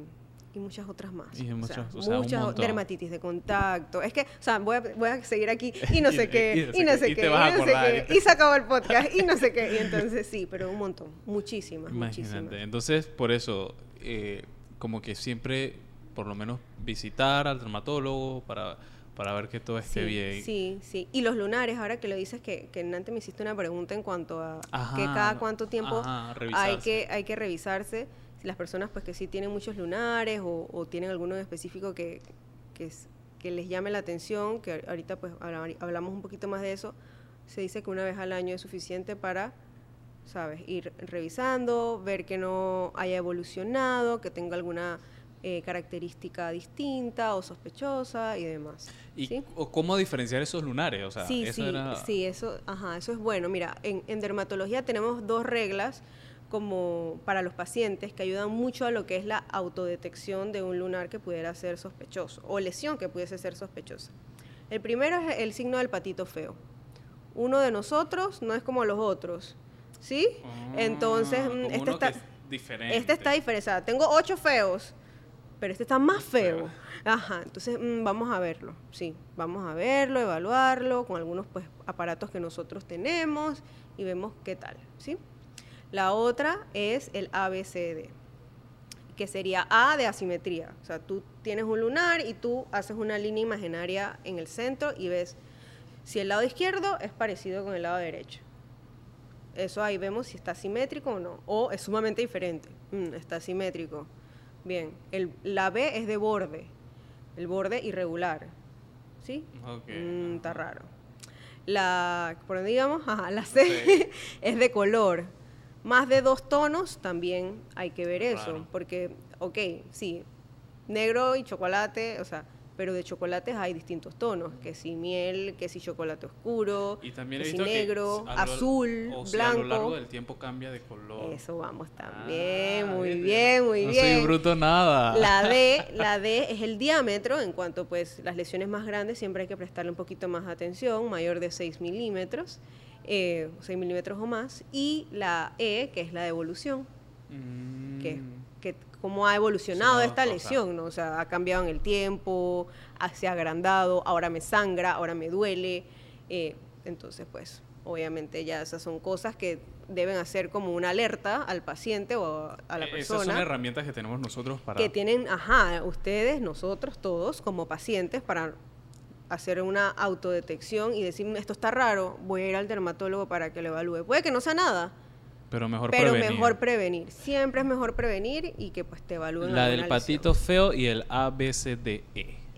S1: y muchas otras más.
S2: Y muchas,
S1: dermatitis de contacto. Es que, o sea, voy a, seguir aquí y no sé qué, y, no sé qué, y, no sé qué, y se acabó el podcast y no sé qué. Y entonces sí, pero un montón, muchísimas, Imagínate.
S2: Entonces, por eso, eh, como que siempre, por lo menos, visitar al dermatólogo para para ver que todo esté bien.
S1: Sí, sí. Y los lunares, ahora que lo dices, que, que antes me hiciste una pregunta en cuanto a que cada cuánto tiempo hay, que, hay que revisarse. Si las personas pues que sí tienen muchos lunares o, o tienen alguno específico que, que, que, les llame la atención, que ahorita pues hablamos un poquito más de eso, se dice que una vez al año es suficiente para, ¿sabes? Ir revisando, ver que no haya evolucionado, que tenga alguna eh, característica distinta o sospechosa y demás.
S2: ¿Y cómo diferenciar esos lunares? O
S1: sí, sí, sí, eso, ajá, eso es bueno. Mira, en, dermatología tenemos dos reglas como para los pacientes que ayudan mucho a lo que es la autodetección de un lunar que pudiera ser sospechoso o lesión que pudiese ser sospechosa. El primero es el signo del patito feo. Uno de nosotros no es como los otros, ¿sí?
S2: Ah,
S1: Entonces, mm, este está,
S2: diferente.
S1: este está diferenciado. Tengo ocho feos, pero este está más feo. Ajá, entonces mm, vamos a verlo, sí, vamos a verlo, evaluarlo con algunos pues aparatos que nosotros tenemos y vemos qué tal, ¿sí? La otra es el ABCD, que sería A de asimetría. O sea, tú tienes un lunar y tú haces una línea imaginaria en el centro y ves si el lado izquierdo es parecido con el lado derecho. Eso ahí vemos si está simétrico o no. O es sumamente diferente. Mm, está simétrico. Bien. El, la B es de borde. El borde irregular. ¿Sí? Mm, está raro. La, por donde digamos, ajá, la C es de color. Más de dos tonos también hay que ver eso. Porque, ok, sí, negro y chocolate, o sea, pero de chocolates hay distintos tonos, que si miel, que si chocolate oscuro,
S2: Y también
S1: que si negro,
S2: que a lo-
S1: azul,
S2: o sea, a lo largo
S1: blanco.
S2: del tiempo cambia de color.
S1: Eso vamos también,
S2: Ah,
S1: muy
S2: viste,
S1: bien, muy
S2: no
S1: bien.
S2: soy bruto nada.
S1: La D, la D es el diámetro, en cuanto pues las lesiones más grandes siempre hay que prestarle un poquito más atención, mayor de 6 milímetros, eh, 6 milímetros o más, y la E, que es la devolución,
S2: Mm.
S1: que, que cómo ha evolucionado
S2: Son
S1: esta lesión, ¿no? O sea, ha cambiado en el tiempo, se ha agrandado, ahora me sangra, ahora me duele, eh, entonces pues obviamente ya esas son cosas que deben hacer como una alerta al paciente o a la
S2: Eh,
S1: persona
S2: Esas son herramientas que tenemos nosotros para...
S1: que tienen, ajá, ustedes, nosotros, todos, como pacientes, para hacer una autodetección y decir, esto está raro, voy a ir al dermatólogo para que lo evalúe. Puede que no sea nada,
S2: Pero mejor
S1: pero
S2: prevenir.
S1: mejor prevenir. Siempre es mejor prevenir y que pues te evalúen.
S2: La del patito
S1: lesión.
S2: feo y el ABCDE.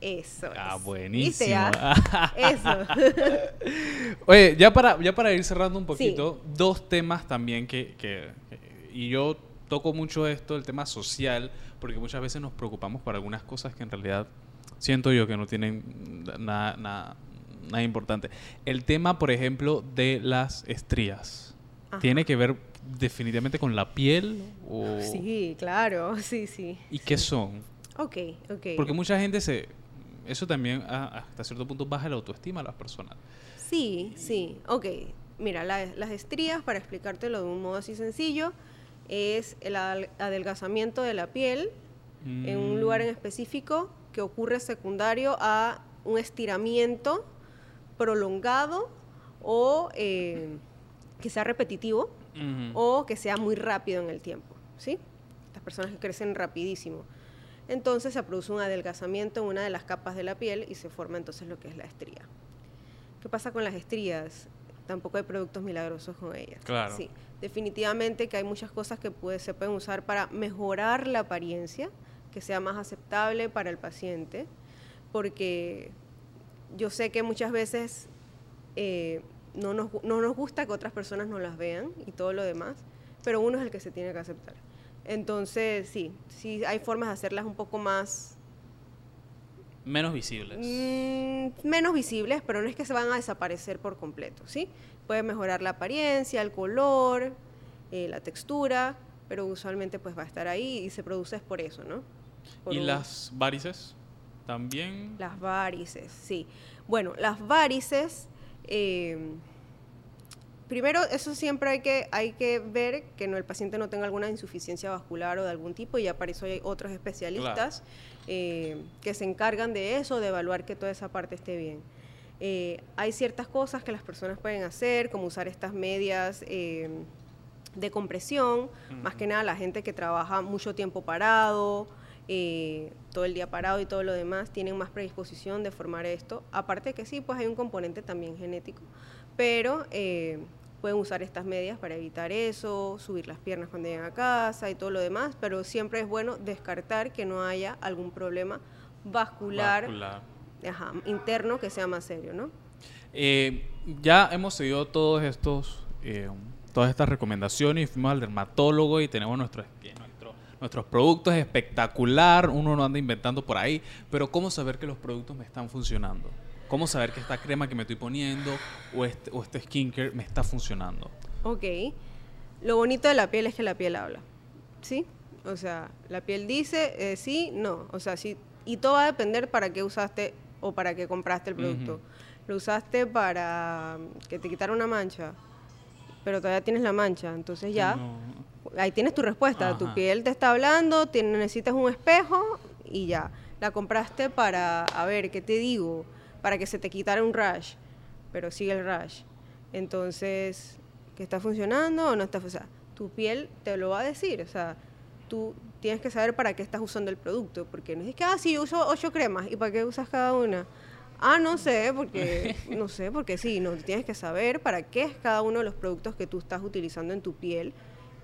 S1: Eso
S2: Ah,
S1: es.
S2: buenísimo.
S1: ¿Viste ya? Eso.
S2: Oye, ya para, ya para ir cerrando un
S1: Sí.
S2: poquito, dos temas también que, que- que- Y yo toco mucho esto, el tema social, porque muchas veces nos preocupamos por algunas cosas que en realidad siento yo que no tienen nada, nada, nada importante. El tema, por ejemplo, de las estrías.
S1: Ajá.
S2: ¿Tiene que ver definitivamente con la piel? O...
S1: Sí, claro, sí, sí.
S2: ¿Y qué son?
S1: Ok, ok.
S2: Porque mucha gente se... Eso también hasta cierto punto baja la autoestima a las personas.
S1: Sí, sí. Ok. Mira, la- las estrías, para explicártelo de un modo así sencillo, es el adelgazamiento de la piel en un lugar en
S2: Mm,
S1: específico que ocurre secundario a un estiramiento prolongado o eh, que sea repetitivo o que sea muy rápido en el tiempo, ¿sí? Las personas que crecen rapidísimo. Entonces se produce un adelgazamiento en una de las capas de la piel y se forma entonces lo que es la estría. ¿Qué pasa con las estrías? Tampoco hay productos milagrosos con ellas.
S2: Claro.
S1: Sí, definitivamente que hay muchas cosas que puede- se pueden usar para mejorar la apariencia, que sea más aceptable para el paciente, porque yo sé que muchas veces eh, no, nos, gu- no nos gusta que otras personas no las vean y todo lo demás, pero uno es el que se tiene que aceptar. Entonces, sí, sí hay formas de hacerlas un poco más
S2: Menos visibles.
S1: mm, menos visibles, pero no es que se van a desaparecer por completo, ¿sí? Puede mejorar la apariencia, el color, eh, la textura, pero usualmente pues va a estar ahí y se produce es por eso, ¿no? Por
S2: ¿Y
S1: un-
S2: las varices? También.
S1: Las varices, sí. Bueno, las varices, eh, primero, eso siempre hay que, hay que ver que no, el paciente no tenga alguna insuficiencia vascular o de algún tipo, y ya para eso hay otros especialistas eh, que se encargan de eso, de evaluar que toda esa parte esté bien. Eh, hay ciertas cosas que las personas pueden hacer, como usar estas medias eh, de compresión, más que nada la gente que trabaja mucho tiempo parado, eh, todo el día parado y todo lo demás, tienen más predisposición de formar esto. Aparte que sí, pues hay un componente también genético, pero eh, pueden usar estas medias para evitar eso, subir las piernas cuando llegan a casa y todo lo demás, pero siempre es bueno descartar que no haya algún problema vascular,
S2: vascular.
S1: ajá, interno que sea más serio, ¿no?
S2: Eh, ya hemos seguido todos estos, eh, todas estas recomendaciones y fuimos al dermatólogo y tenemos nuestro, que nuestro- nuestros productos espectacular. Uno no anda inventando por ahí, pero ¿cómo saber que los productos me están funcionando? ¿Cómo saber que esta crema que me estoy poniendo o este, o este skincare me está funcionando?
S1: Ok. lo bonito de la piel es que la piel habla, ¿sí? O sea, la piel dice eh, sí, no. O sea, sí, y todo va a depender para qué usaste o para qué compraste el producto. Lo usaste para que te quitara una mancha, pero todavía tienes la mancha, entonces ya ahí tienes tu respuesta. Tu piel te está hablando, necesitas un espejo y ya. La compraste para, a ver, ¿qué te digo? Para que se te quitara un rash, pero sigue el rash. Entonces, ¿qué está funcionando o no está funcionando? Tu piel te lo va a decir, o sea, tú tienes que saber para qué estás usando el producto, porque no es que, ah, sí, yo uso ocho cremas, ¿y para qué usas cada una? Ah, no sé, porque, no sé, porque sí, no, tienes que saber para qué es cada uno de los productos que tú estás utilizando en tu piel,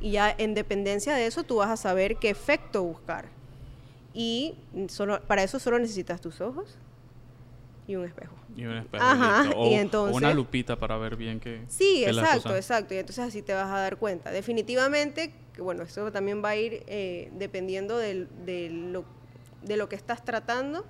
S1: y ya en dependencia de eso tú vas a saber qué efecto buscar. Y solo, para eso solo necesitas tus ojos y un espejo.
S2: Y un espejo. Ajá, o, y entonces, una lupita para ver bien qué.
S1: Sí, exacto, exacto. Y entonces así te vas a dar cuenta. Definitivamente, que bueno, eso también va a ir eh, dependiendo de, lo, de lo que estás tratando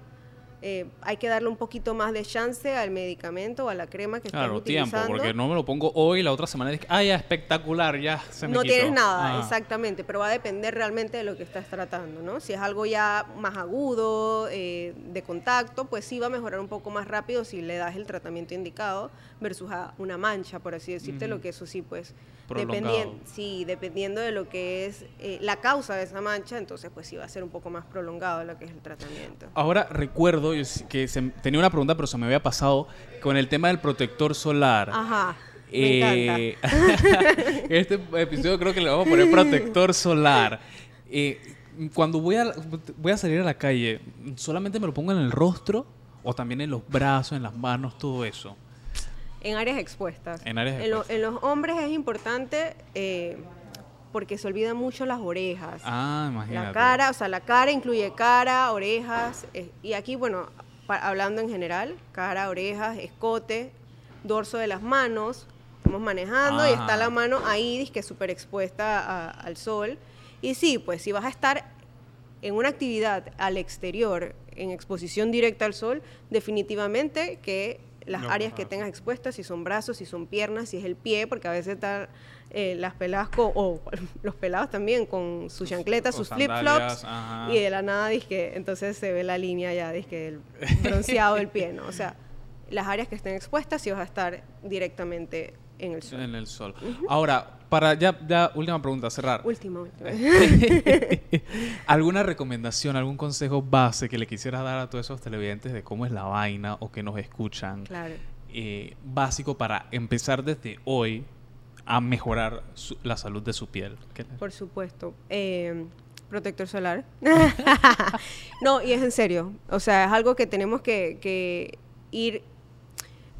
S1: eh, hay que darle un poquito más de chance al medicamento o a la crema que claro, utilizando. tiempo,
S2: porque no me lo pongo hoy la otra semana es ah, ya, espectacular, ya se me
S1: No tienes nada, ah. exactamente, pero va a depender realmente de lo que estás tratando, ¿no? Si es algo ya más agudo, eh, de contacto, pues sí va a mejorar un poco más rápido si le das el tratamiento indicado versus a una mancha, por así decirte, lo que eso sí, pues Dependiendo, sí, dependiendo de lo que es eh, la causa de esa mancha, entonces pues sí va a ser un poco más prolongado lo que es el tratamiento.
S2: Ahora recuerdo que tenía una pregunta, pero se me había pasado con el tema del protector solar.
S1: Ajá. Me
S2: eh, este episodio creo que le vamos a poner protector solar. Eh, cuando voy a, voy a salir a la calle, ¿solamente me lo pongo en el rostro o también en los brazos, en las manos, todo eso?
S1: En áreas expuestas.
S2: En áreas
S1: expuestas. En, los hombres es importante eh, porque se olvidan mucho las orejas.
S2: Ah, imagínate.
S1: La cara, o sea, la cara incluye cara, orejas. Eh, y aquí, bueno, hablando en general, cara, orejas, escote, dorso de las manos. Estamos manejando y está la mano ahí, que es súper expuesta al sol. Y sí, pues si vas a estar en una actividad al exterior, en exposición directa al sol, definitivamente que las áreas que tengas expuestas, si son brazos, si son piernas, si es el pie, porque a veces están eh, las peladas o los pelados también con sus chancletas, sus flip-flops, y de la nada, que entonces se ve la línea ya, que el bronceado del pie, ¿no? O sea, las áreas que estén expuestas si vas a estar directamente en el sol.
S2: En el sol. Ahora, para ya, ya, última pregunta, cerrar.
S1: Última, última.
S2: ¿Alguna recomendación, algún consejo base que le quisieras dar a todos esos televidentes de cómo es la vaina o que nos escuchan?
S1: Claro.
S2: Eh, básico para empezar desde hoy a mejorar la salud de su piel.
S1: Por supuesto. Eh, protector solar. no, y es en serio. O sea, es algo que tenemos que, que ir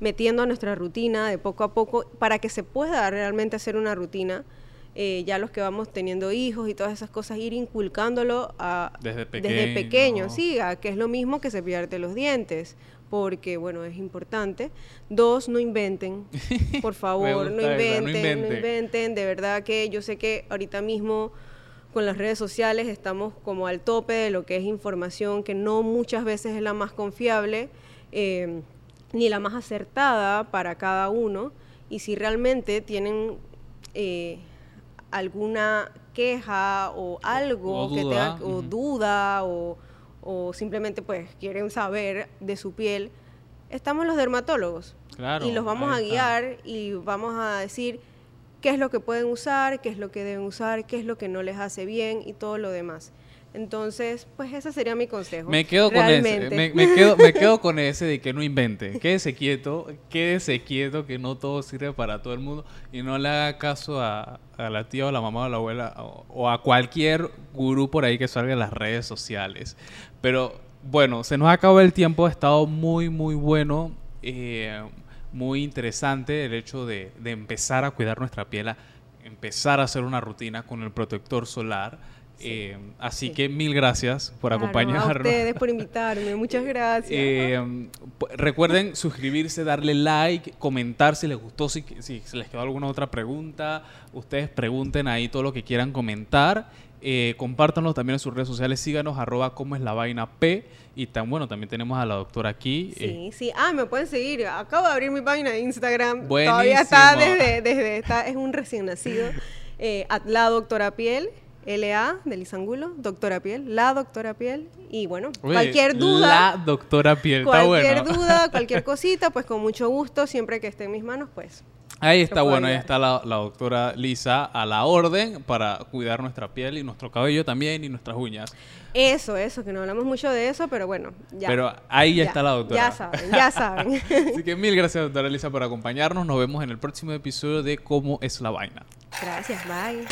S1: metiendo a nuestra rutina de poco a poco para que se pueda realmente hacer una rutina. Eh, ya los que vamos teniendo hijos y todas esas cosas, ir inculcándolo a,
S2: desde pequeño,
S1: desde pequeño sí, que es lo mismo que cepillarte los dientes, porque, bueno, es importante. Dos, no inventen, por favor, no inventen, no inventen, de verdad que yo sé que ahorita mismo con las redes sociales estamos como al tope de lo que es información que no muchas veces es la más confiable. Eh, ni la más acertada para cada uno y si realmente tienen eh, alguna queja o algo que duda. o duda o, o, simplemente pues quieren saber de su piel, estamos los dermatólogos y los vamos a guiar y vamos a decir qué es lo que pueden usar, qué es lo que deben usar, qué es lo que no les hace bien y todo lo demás. Entonces, pues ese sería mi consejo.
S2: Me quedo con ese, me, quedo, me quedo con ese de que no invente. Quédese quieto, quédese quieto, que no todo sirve para todo el mundo y no le haga caso a, la tía o la mamá o la abuela o, a cualquier gurú por ahí que salga en las redes sociales. Pero bueno, se nos acabó el tiempo, ha estado muy, muy bueno, eh, muy interesante el hecho de, de empezar a cuidar nuestra piel, a empezar a hacer una rutina con el protector solar. Eh, así que mil gracias por acompañarnos. A
S1: ustedes por invitarme, muchas gracias.
S2: Eh, recuerden suscribirse, darle like, comentar si les gustó, si, si, les quedó alguna otra pregunta. Ustedes pregunten ahí todo lo que quieran comentar. Eh, compártanlo también en sus redes sociales. Síganos, arroba como es la vaina P. Y tan bueno, también tenemos a la doctora aquí.
S1: Sí, sí. Ah, me pueden seguir. Acabo de abrir mi página de Instagram. Todavía está desde, desde está, es un recién nacido. Eh, la doctora Piel, LA de Lisangulo, doctora Piel, la doctora Piel. Y bueno, cualquier duda.
S2: La doctora Piel,
S1: Cualquier duda, cualquier cosita, pues con mucho gusto, siempre que esté en mis manos, pues
S2: Ahí está, bueno, ahí está la, doctora Lisa a la orden para cuidar nuestra piel y nuestro cabello también y nuestras uñas.
S1: Eso, eso, que no hablamos mucho de eso, pero bueno, ya.
S2: Pero ahí ya, está la doctora.
S1: Ya saben, ya saben.
S2: Así que mil gracias, doctora Lisa, por acompañarnos. Nos vemos en el próximo episodio de Cómo es la vaina.
S1: Gracias, bye.